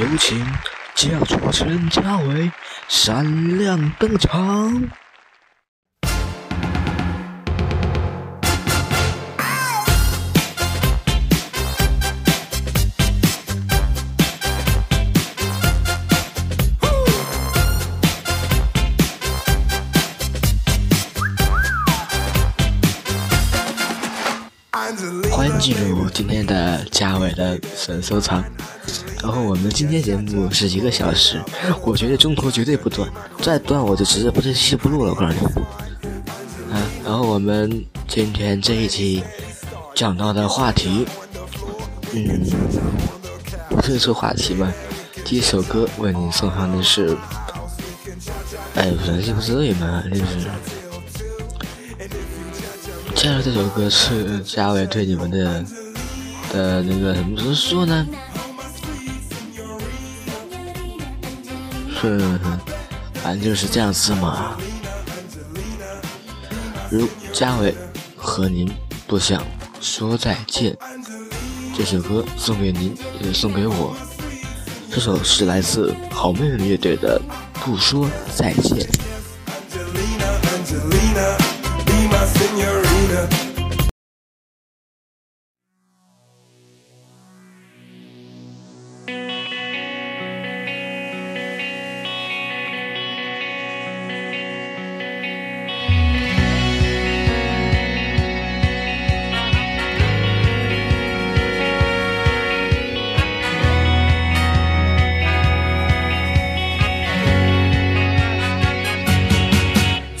有请假主持人嘉伟闪亮登场。欢迎进入今天的嘉伟的神收藏。然后我们今天节目是一个小时，我觉得中途绝对不断，再断我就直接不这期不录了。我告诉你，啊，然后我们今天这一期讲到的话题，嗯，不是说话题吗？第一首歌为你送上的是，哎，不是不至于嘛，就是。接下来这首歌是嘉伟对你们的的那个怎么说呢？哼，反正就是这样子嘛。如佳伟和您不想说再见，这首歌送给您，也送给我。这首是来自好妹妹乐队的《不说再见》。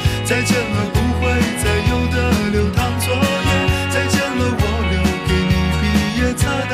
再见了，不会再有的流淌作业。再见了，我留给你毕业册的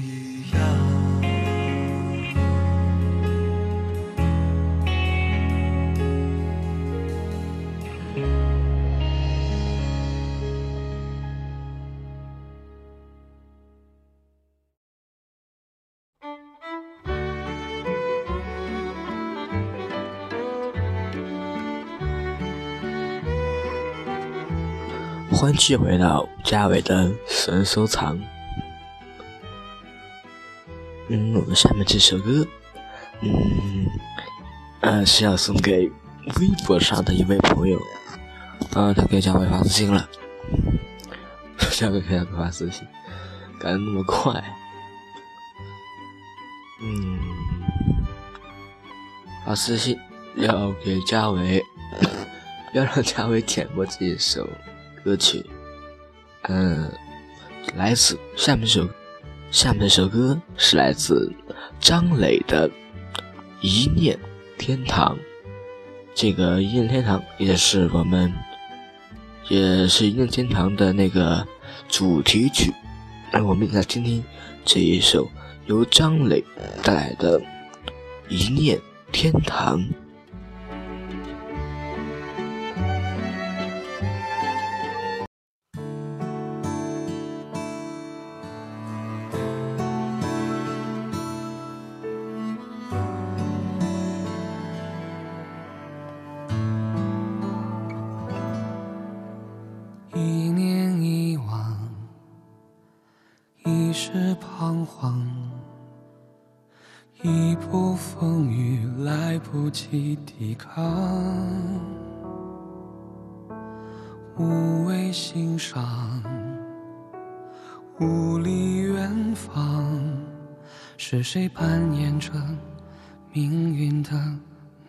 欢聚回到嘉伟的神收藏。嗯，我们下面这首歌，嗯，呃，是要送给微博上的一位朋友，啊，他给嘉伟发私信了，嘉伟给他发私信，赶得那么快，嗯，发私信要给嘉伟，要让嘉伟点过这一首。歌曲，嗯，来自下面首，下面这首歌是来自张磊的《一念天堂》。这个《一念天堂》也是我们，也是《一念天堂》的那个主题曲。让我们一起来听听这一首由张磊带来的《一念天堂》。是彷徨，一步风雨来不及抵抗，无谓欣赏，无力远方，是谁扮演着命运的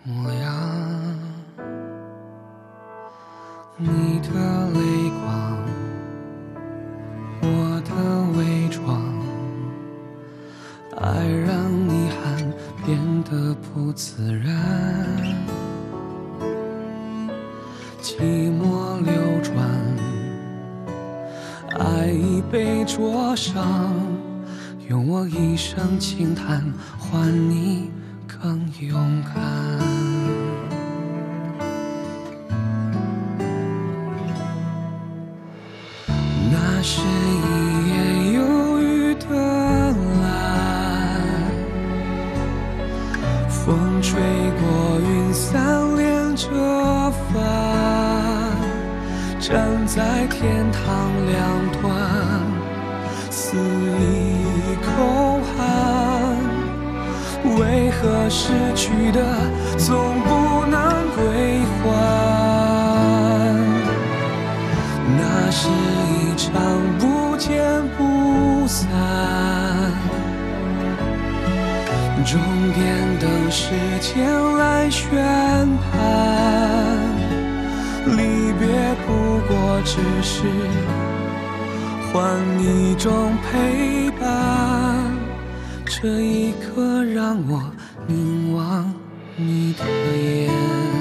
模样？你的泪光，轻叹终点等时间来宣判。离别不过只是换一种陪伴，这一刻让我凝望你的眼。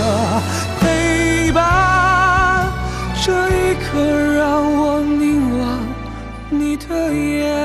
的陪伴这一刻让我凝望你的眼。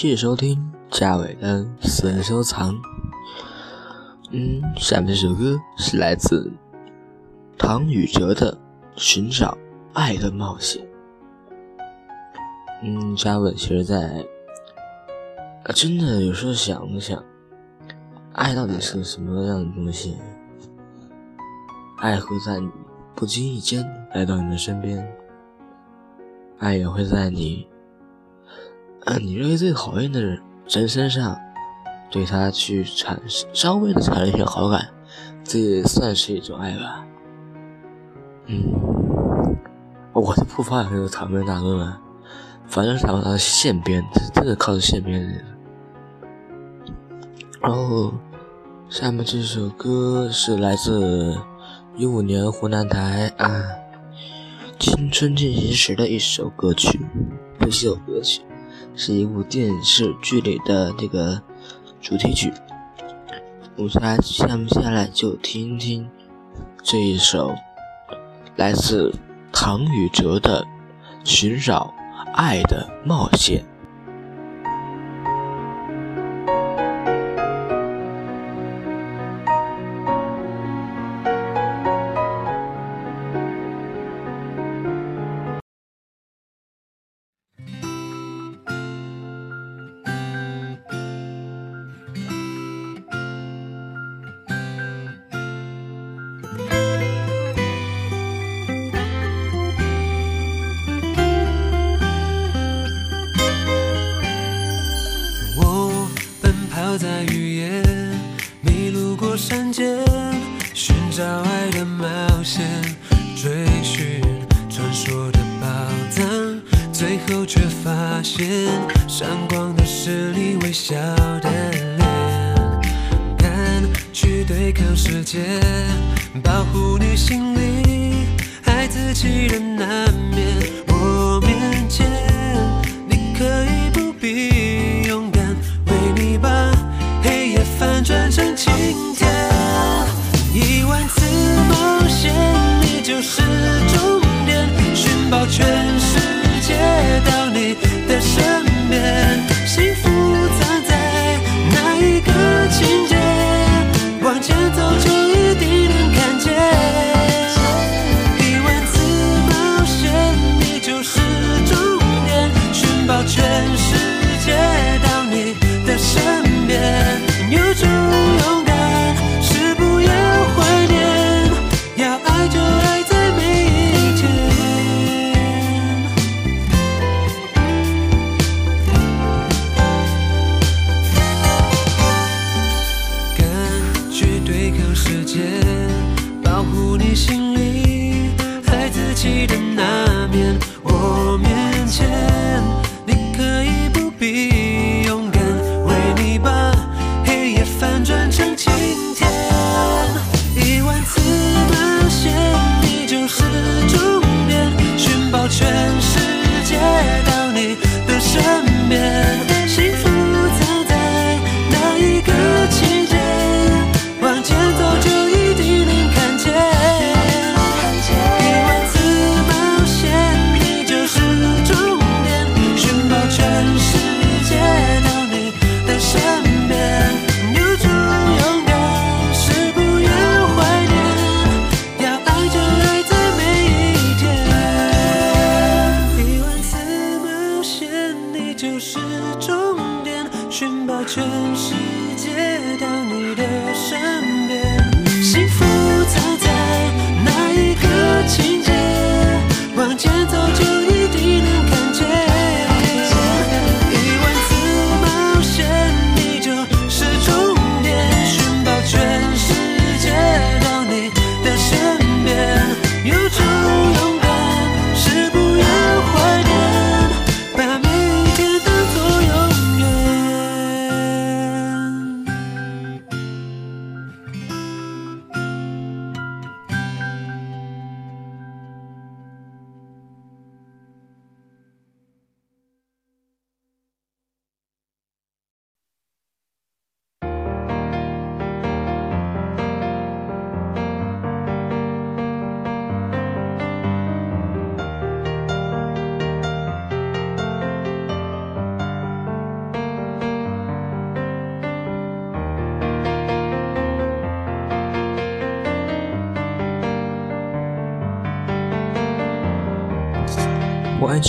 续收听嘉伟的私人收藏。嗯，下面这首歌是来自唐禹哲的《寻找爱的冒险》。嗯，嘉伟其实在，真的有时候想了想，爱到底是个什么样的东西？爱会在你不经意间来到你的身边，爱也会在你，嗯，你认为最讨厌的人人身上，对他去产稍微的产生一些好感，这也算是一种爱吧。嗯，我就不发这个长篇大论了。反正是他的线编，真的靠着现编的。然后，下面这首歌是来自一五年湖南台啊《青春进行时》的一首歌曲，不是首歌曲，是一部电视剧里的那个主题曲。我们来下面下来就听听这一首来自唐禹哲的《寻找》。爱的冒险。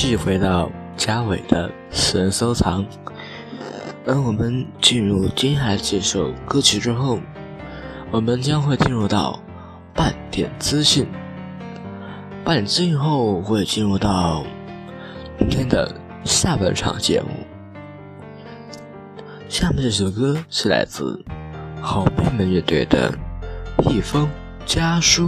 继续回到嘉伟的私人收藏。当我们进入接下来这首歌曲之后，我们将会进入到半点资讯。半点资讯后会进入到明天的下半场节目。下面这首歌是来自好妹妹乐队的《一封家书》。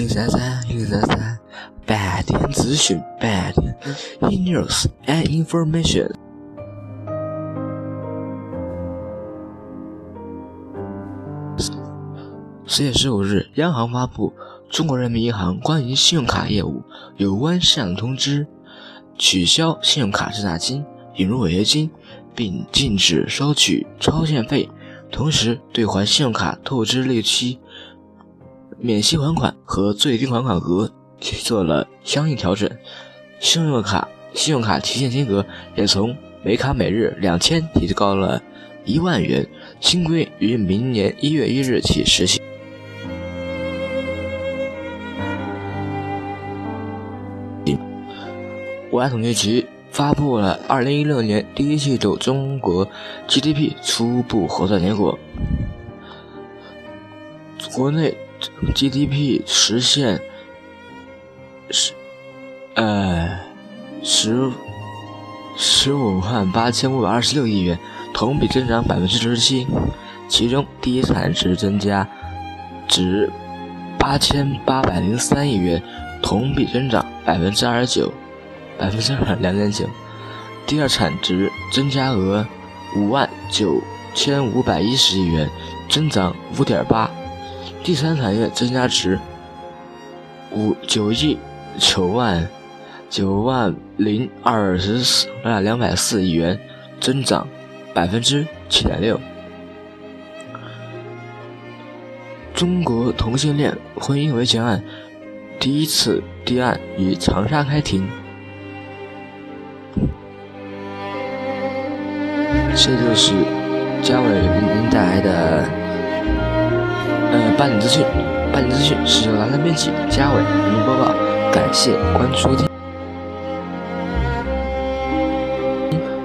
零三三零三三，半点资讯，半点 news and information。十月十五日，央行发布《中国人民银行关于信用卡业务有关事项的通知》，取消信用卡滞纳金，引入违约金，并禁止收取超限费，同时兑还信用卡透支利息、免息还款和最低还款额做了相应调整。信用卡信用卡提现金额也从每卡每日两千提高了一万元，新规于明年一月一日起实行。国家统计局发布了2016年第一季度中国 GDP 初步核算结果，国内 GDP 实现十呃十十五万八千五百二十六亿元，同比增长百分之十七，其中第一产值增加值八千八百零三亿元，同比增长百分之二十九。百分之二两点九，第二产值增加额五万九千五百一十亿元，增长五点八，第三产业增加值五九亿九万九万零二十四啊两百四亿元，增长百分之七点六。中国同性恋婚姻维权案第一次立案于长沙开庭。这就是嘉伟为您带来的半点资讯，半点资讯是由兰兰编辑，嘉伟为您播报，感谢关注收听，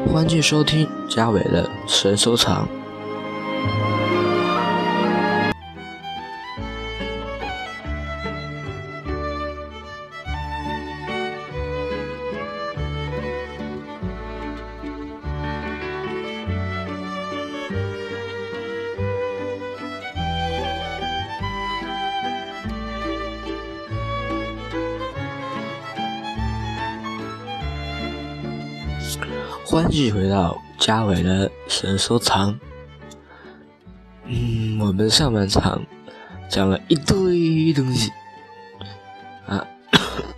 欢迎收听嘉伟的私人收藏。欢迎回到嘉伟的神收藏。嗯，我们上半场讲了一堆东西啊，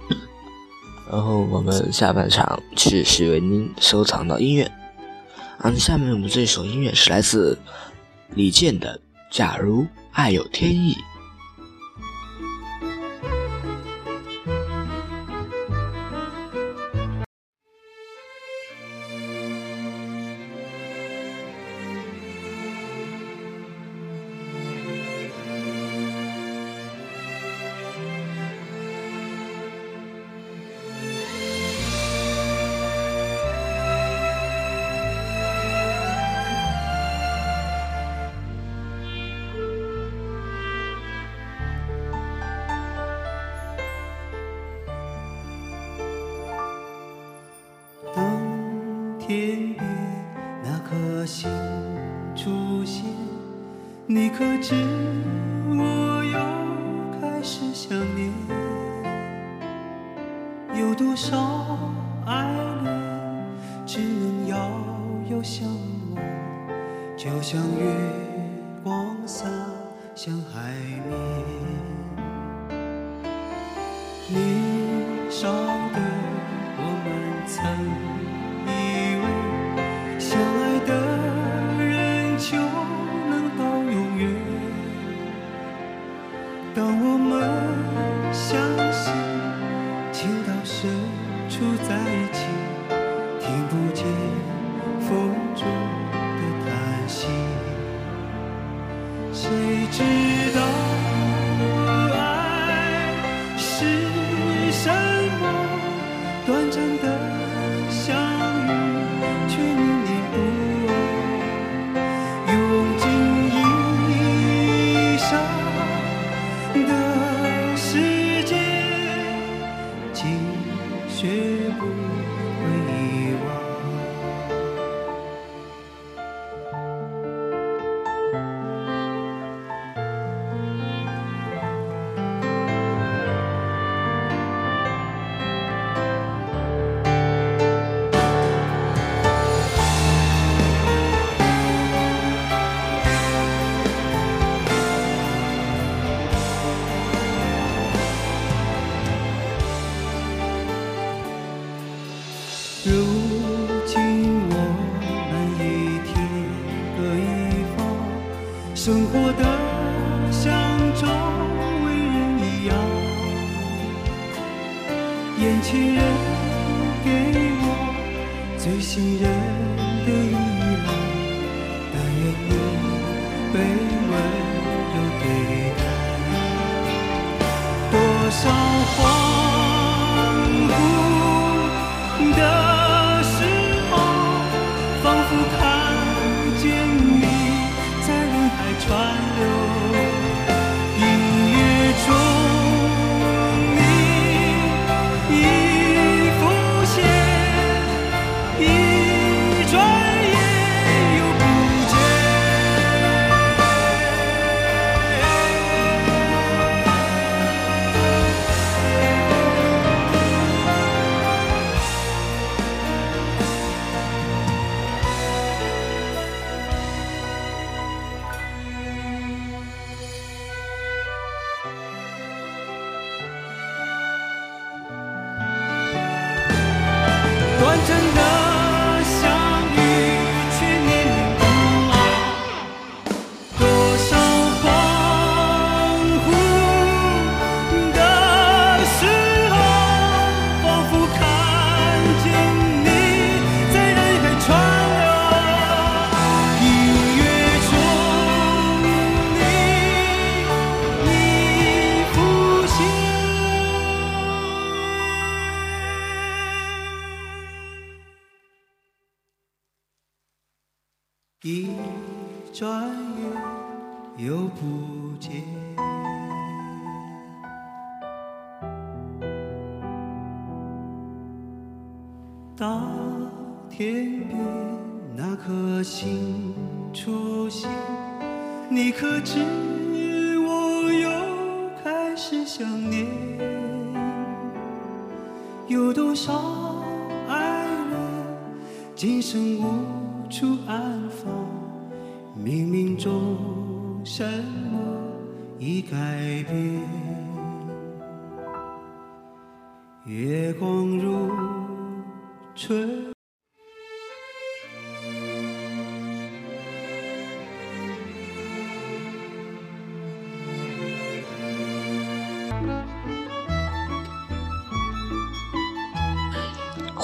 然后我们下半场继续为您收藏到音乐。啊，下面我们这首音乐是来自李健的《假如爱有天意》。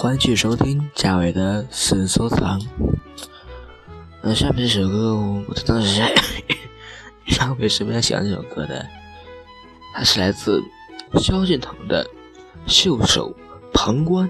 欢迎收听嘉伟的私人收藏。那下面这首歌我不知道是谁那我也是非常喜欢这首歌的？它是来自萧敬腾的袖手旁观。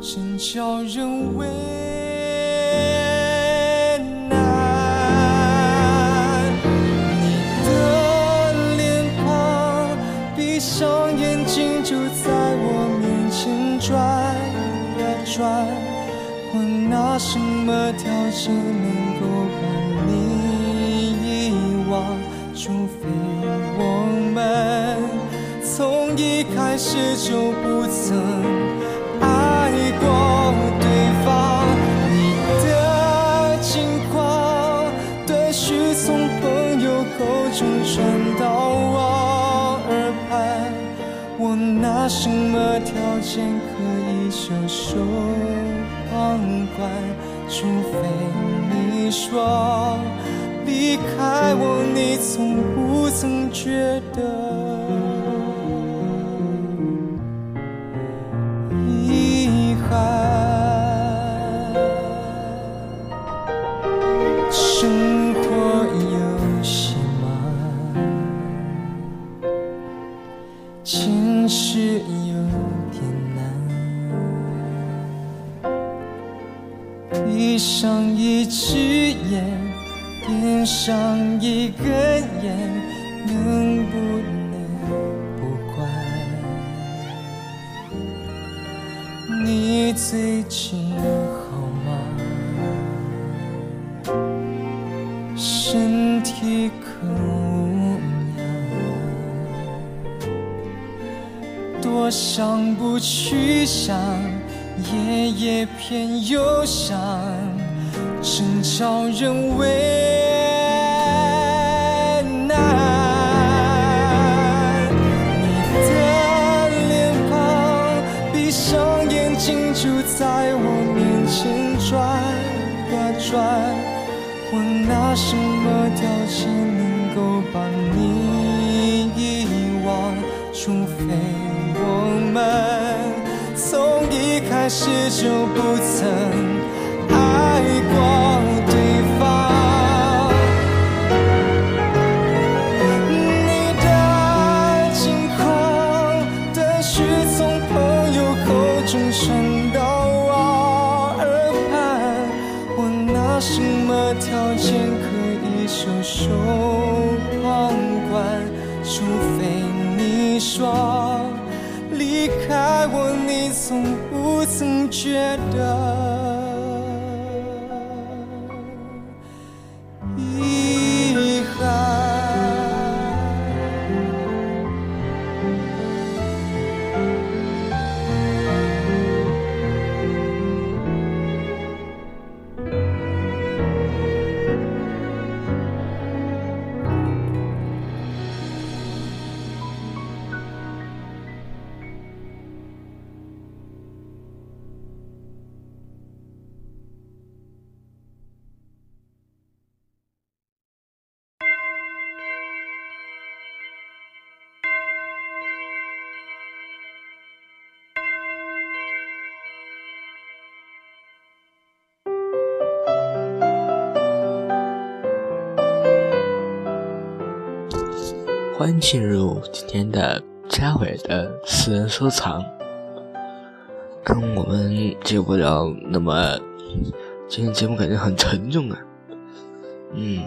真叫人为难。你的脸庞，闭上眼睛就在我面前转呀转。我拿什么条件能够把你遗忘？除非我们从一开始就不曾口中传到我耳畔。我拿什么条件可以袖手旁观？除非你说离开我，你从不曾觉得最近好吗？身体可无恙？多想不去想，夜夜偏又想，真叫人为我拿什么条件能够把你遗忘？除非我们从一开始就不曾欢迎进入今天的嘉伟的私人收藏。嗯，我们接不了，那么今天节目感觉很沉重啊。嗯，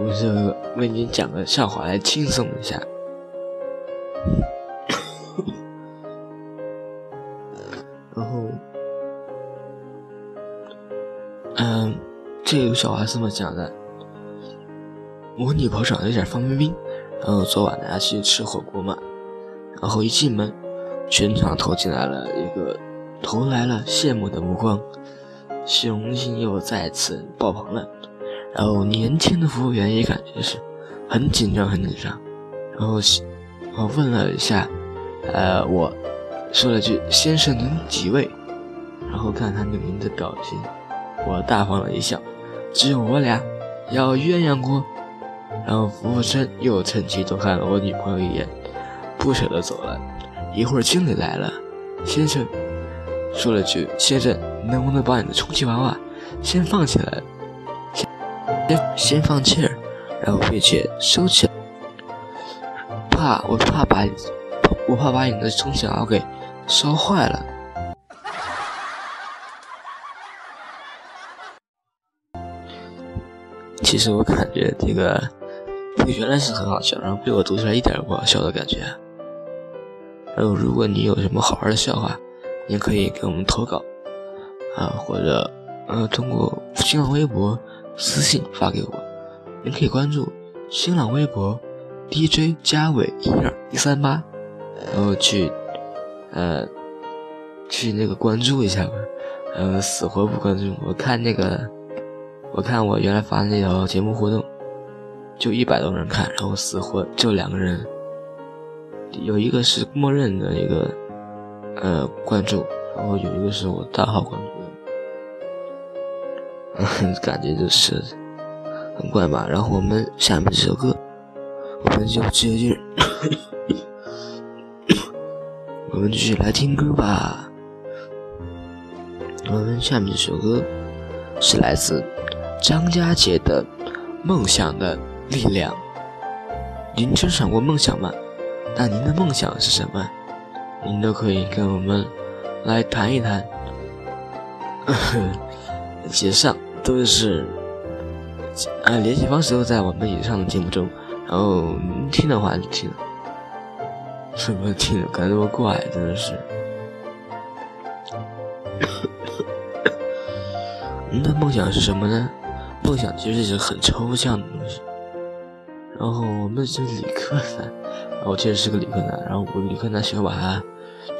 我就为你讲个笑话来轻松一下。然后，嗯，这个笑话是这么讲的。我女朋友长得有点方冰冰，然后昨晚大家去吃火锅嘛，然后一进门，全场投进来了一个投来了羡慕的目光，虚荣心又再次爆棚了。然后年轻的服务员也感觉是很紧张，很紧张。然后我问了一下，呃，我说了句“先生您几位”，然后看他那个您的表情，我大方了一笑，只有我俩，要鸳鸯锅。然后服务生又趁机多看了我女朋友一眼，不舍得走了。一会儿经理来了，先生说了句：“先生，能不能把你的充气娃娃先放起来，先先放气儿，然后并且收起来，怕我怕把我怕把你的充气娃娃给烧坏了。”其实我感觉这个这个原来是很好笑，然后被我读出来一点也不好笑的感觉。然后如果你有什么好玩的笑话，你可以给我们投稿啊，或者呃通过新浪微博私信发给我。您可以关注新浪微博 DJ 加伟一二一三八，然后去呃去那个关注一下吧。呃，死活不关注。我看那个，我看我原来发的那条节目互动，就一百多人看，然后死活就两个人，有一个是默认的一个呃关注，然后有一个是我大号关注的，感觉就是很怪吧。然后我们下面这首歌，我们就直接着，我们继续来听歌吧。我们下面这首歌是来自张家杰的《梦想的力量》。您真想过梦想吗？那您的梦想是什么？您都可以跟我们来谈一谈。以上都是啊，联系方式都在我们以上的节目中。然后您听的话就听了，什么听感觉那么怪，真的是。您的梦想是什么呢？梦想其实是很抽象的东西。然后我们是理科男，我其实是个理科男。然后我理科男喜欢把它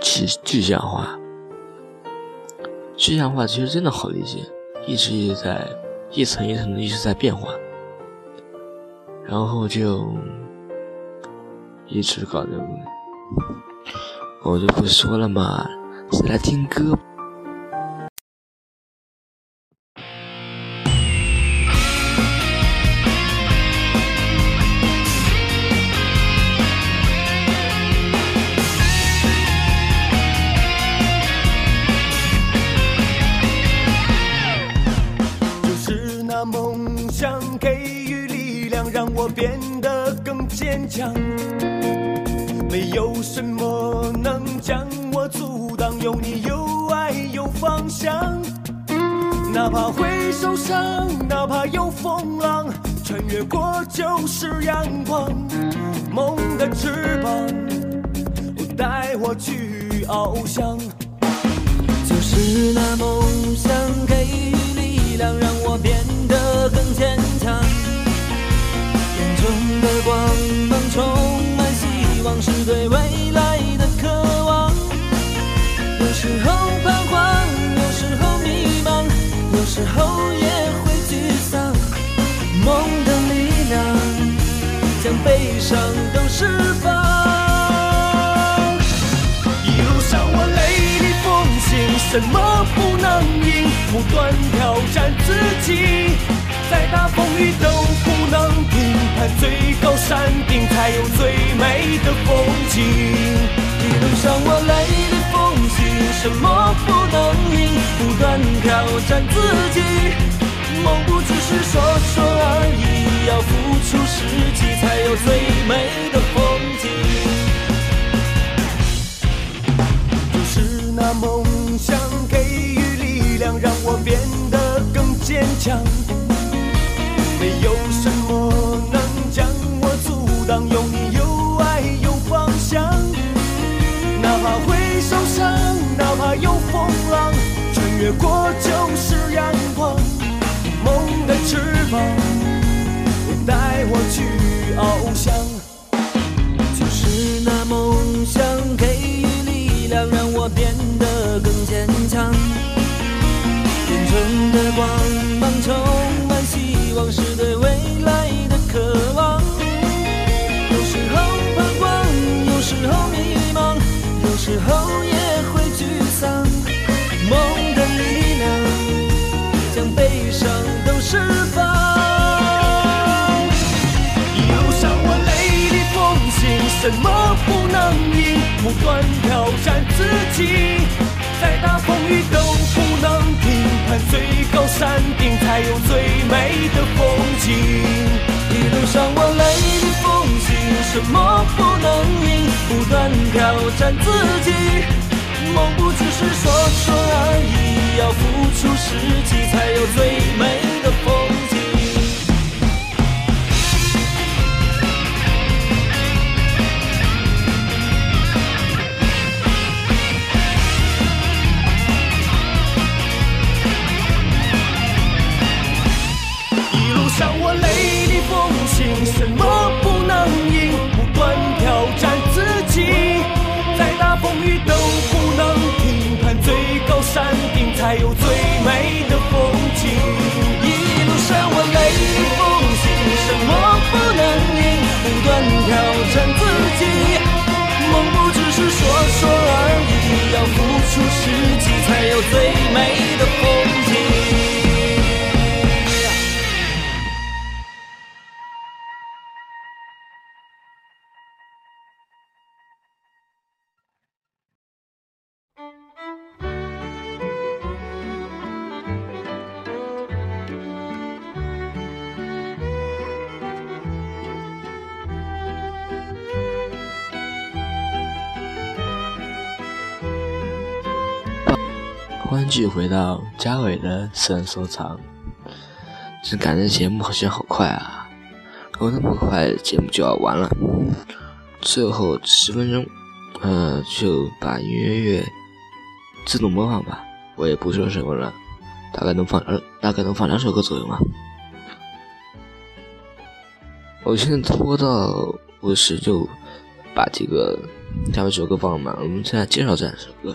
具具象化。具象化其实真的好理解，一直一直在一层一层的一直在变化。然后就一直搞这个，我就不说了嘛，来听歌。坚强没有什么能将我阻挡，有你有爱有方向。哪怕会受伤，哪怕有风浪，穿越过就是阳光。梦的翅膀，带我去翱翔。就是那梦想给予力量，让我变得更坚强。中的光芒充满希望，是对未来的渴望。有时候彷徨，有时候迷茫，有时候也会沮丧。梦的力量，将悲伤都释放。一路上我泪里风行，什么不能赢？不断挑战自己。再大风雨都不能评判，最高山顶才有最美的风景。一路上我泪里风行，什么不能赢？不断挑战自己，梦不只是说说而已，要付出实际才有最美的风景。就是那梦想给予力量，让我变得更坚强。有什么什么不能赢？不断挑战自己。再大风雨都不能停。攀，最高山顶才有最美的风景。一路上我雷厉风行，什么不能赢？不断挑战自己，梦不只是说说而已，要付出实际才有最美的才有最美的风景。一路上我没风景什么不能赢不断挑战自己梦不只是说说而已要付出实际才有最美的继续回到嘉伟的私人收藏。这感觉节目好像好快啊，我，那么快节目就要完了，最后十分钟，呃，就把音乐乐自动播放吧。我也不说什么了，大概能放二，大概能放两首歌左右嘛。我现在拖到五十，就把这个下面首歌放满。我们现在介绍这两首歌。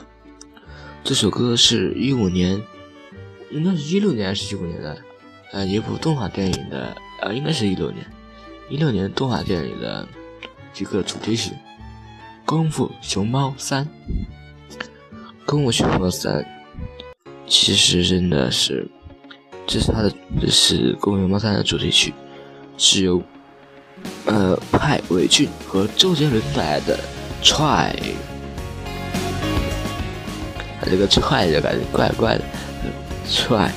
这首歌是一五年，应该是一六年还是一五年的？呃，一部动画电影的，呃，应该是一六年，一六年动画电影的一个主题曲《功夫熊猫三》。功夫熊猫三其实真的是，这是它的，这是功夫熊猫三的主题曲，是由呃派伟俊和周杰伦带来的《Try》。这个踹就感觉怪怪的，踹。